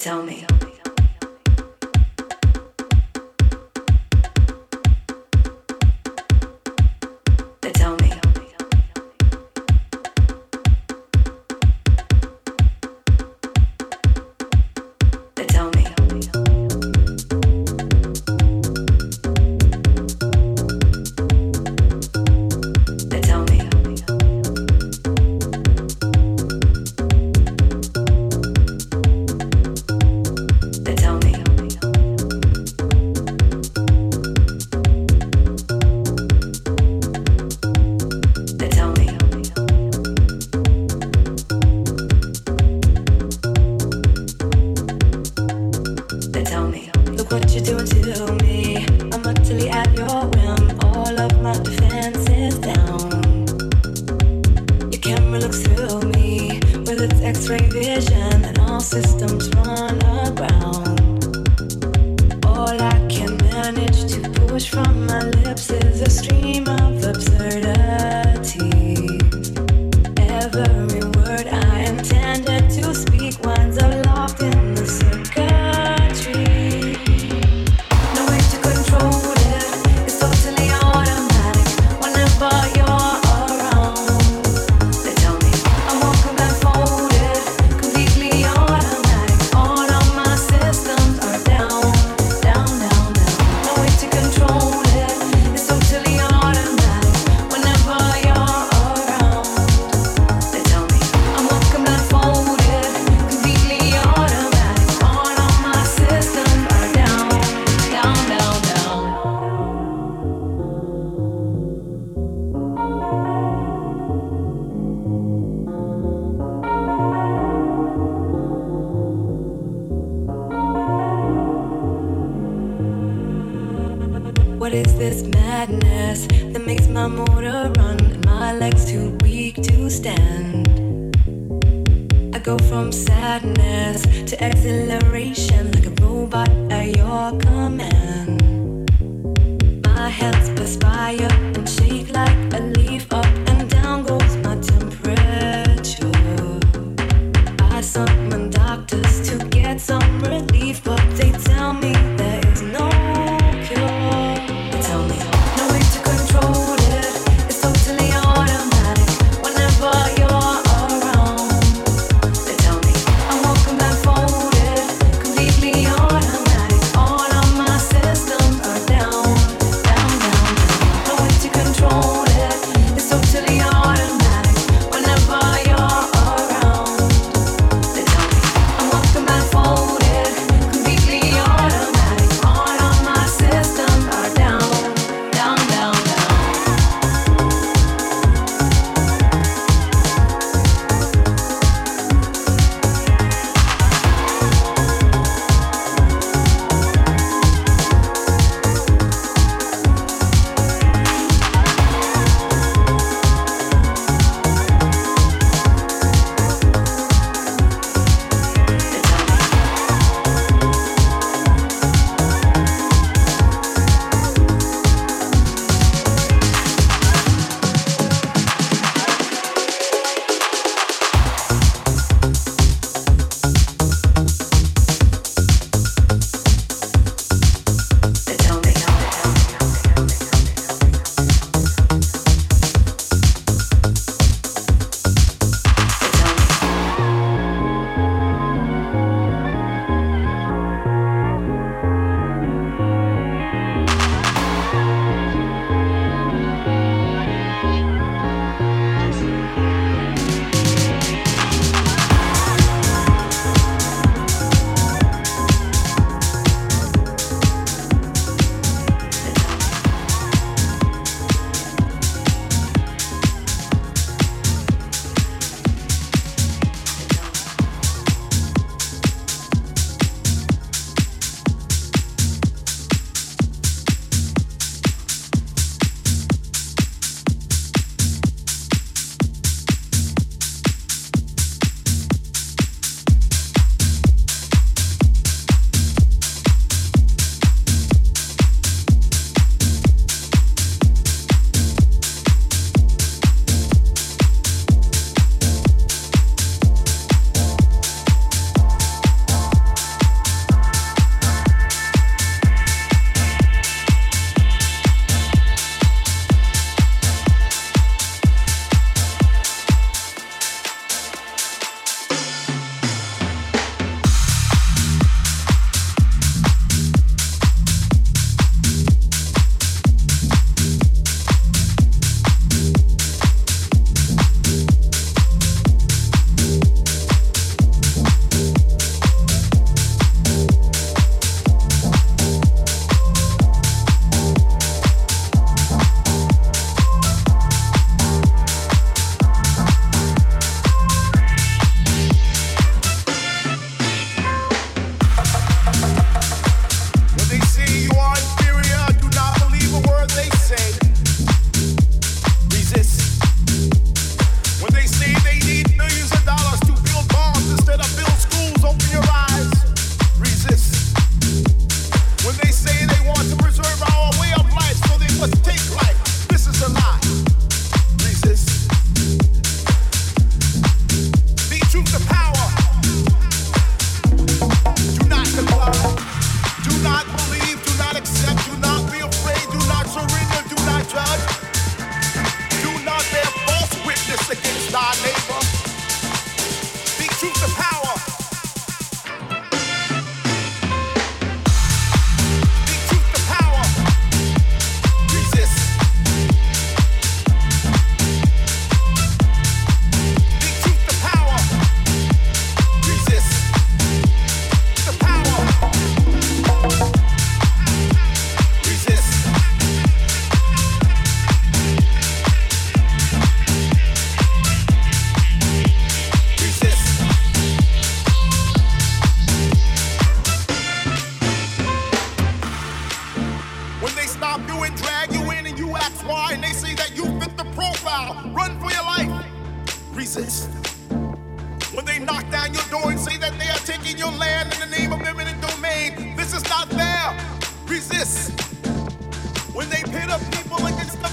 tell me. so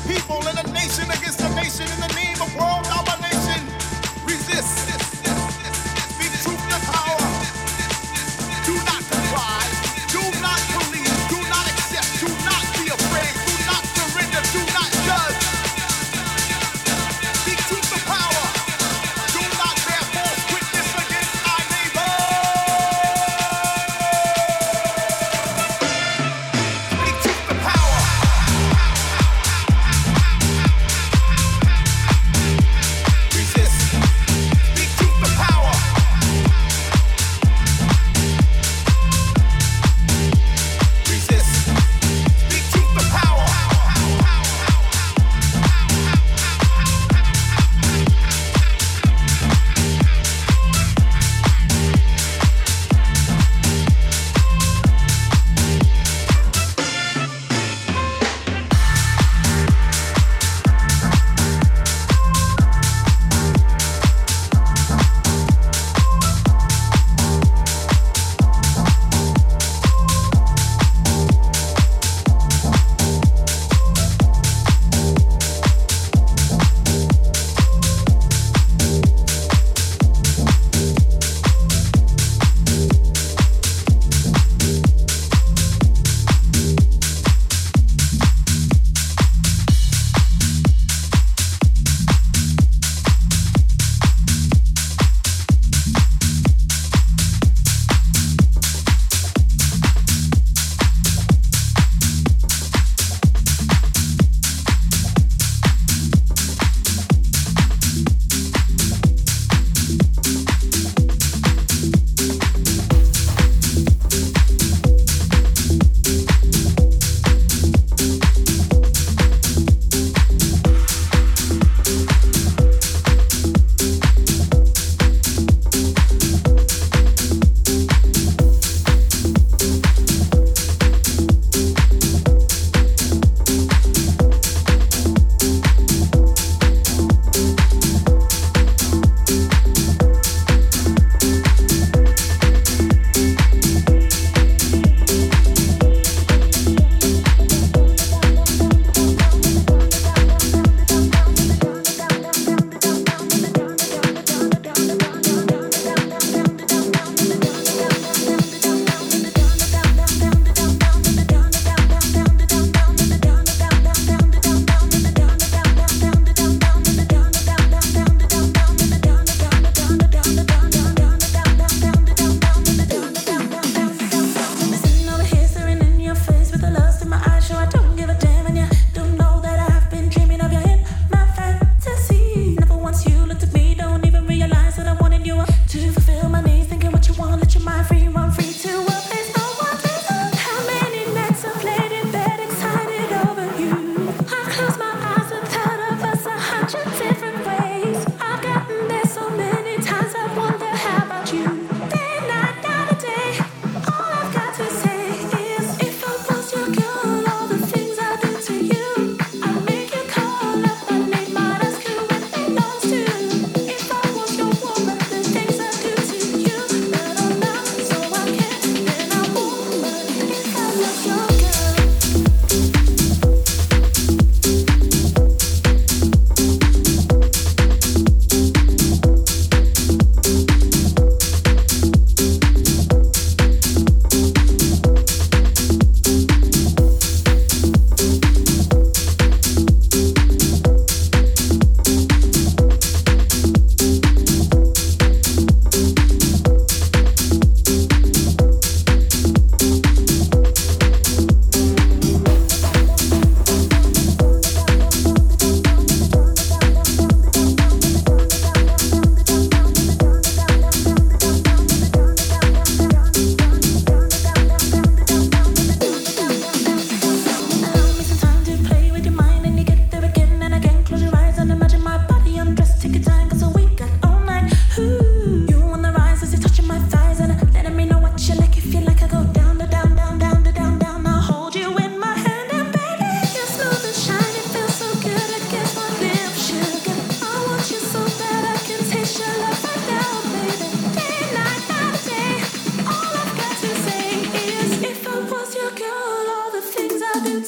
people and a nation against a nation in the name of world domination.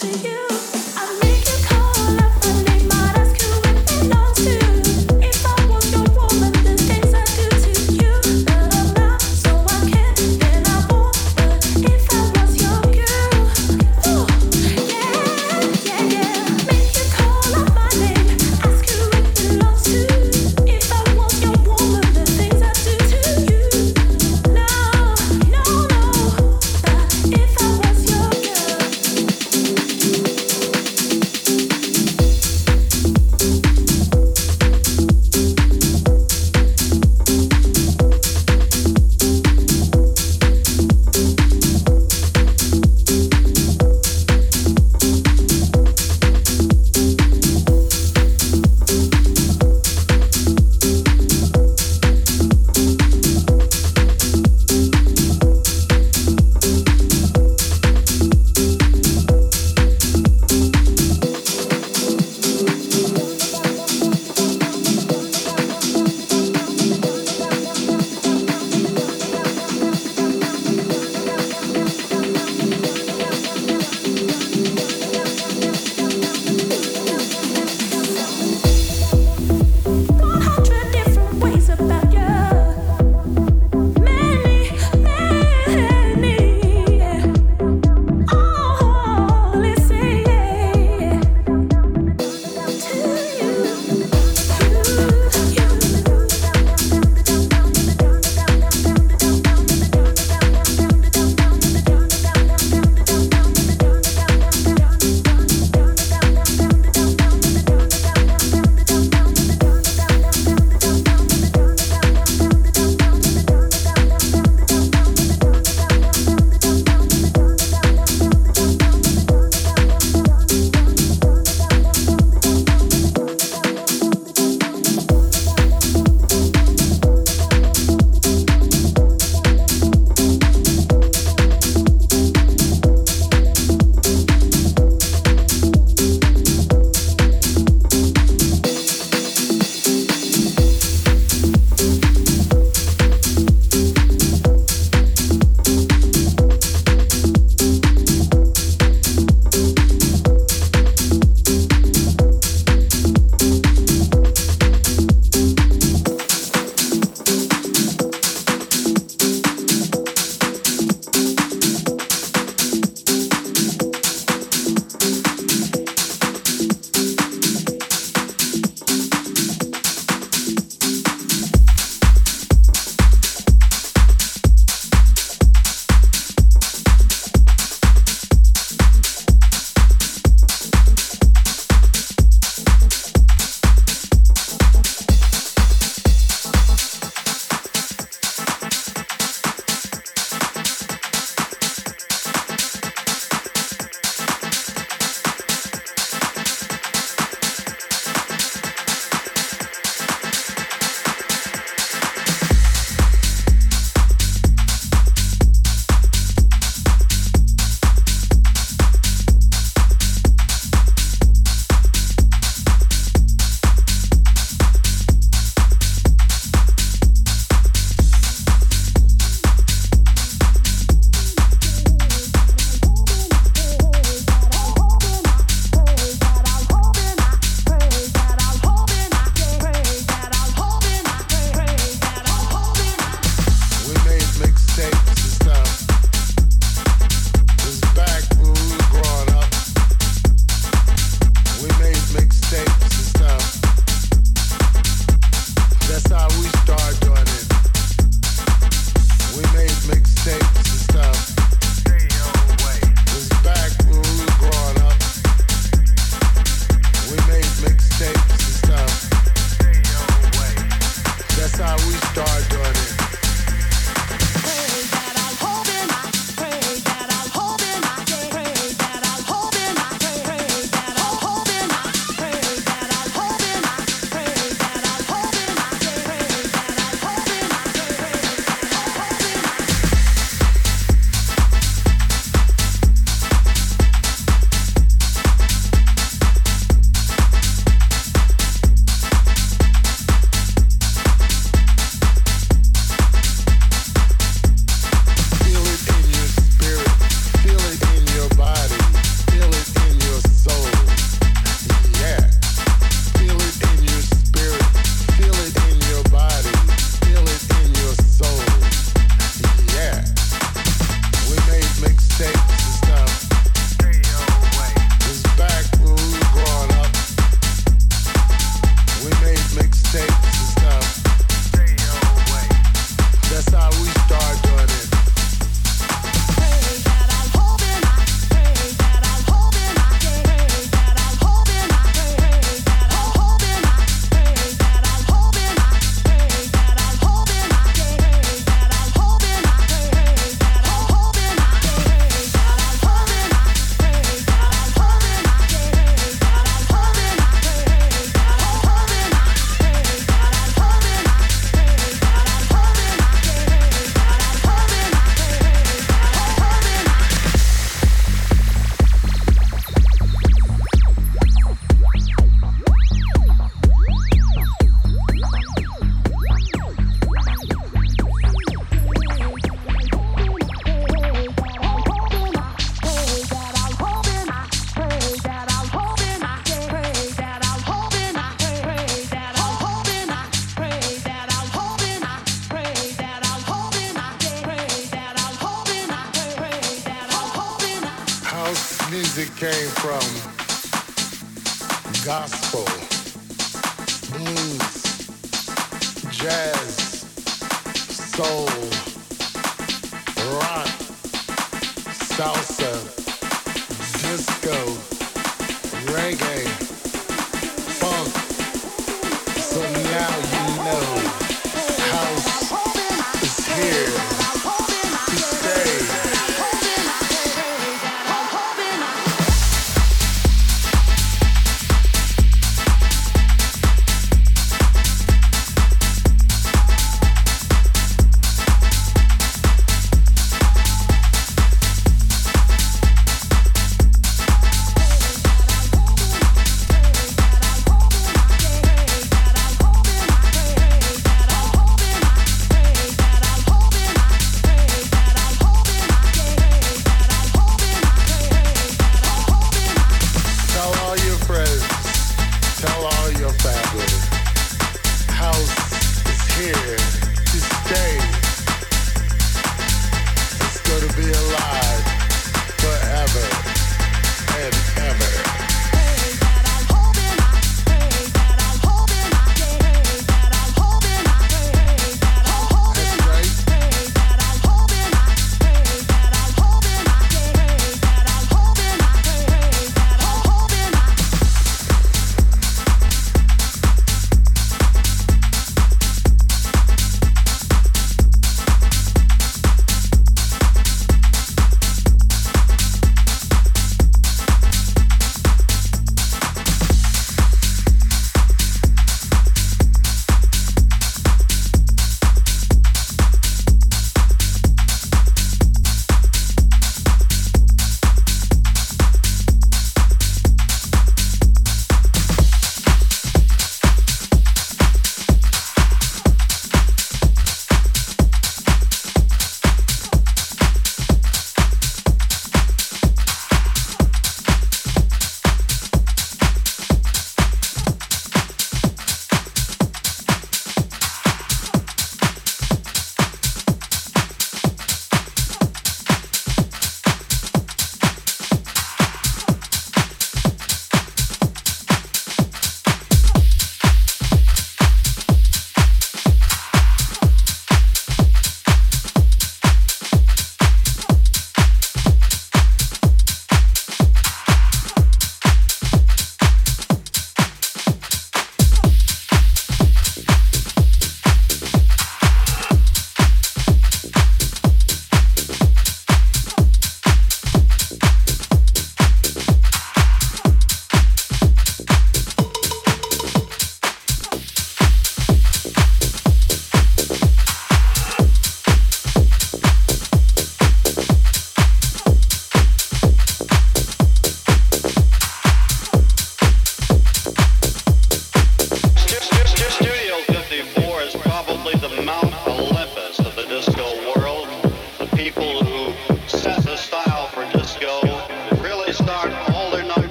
to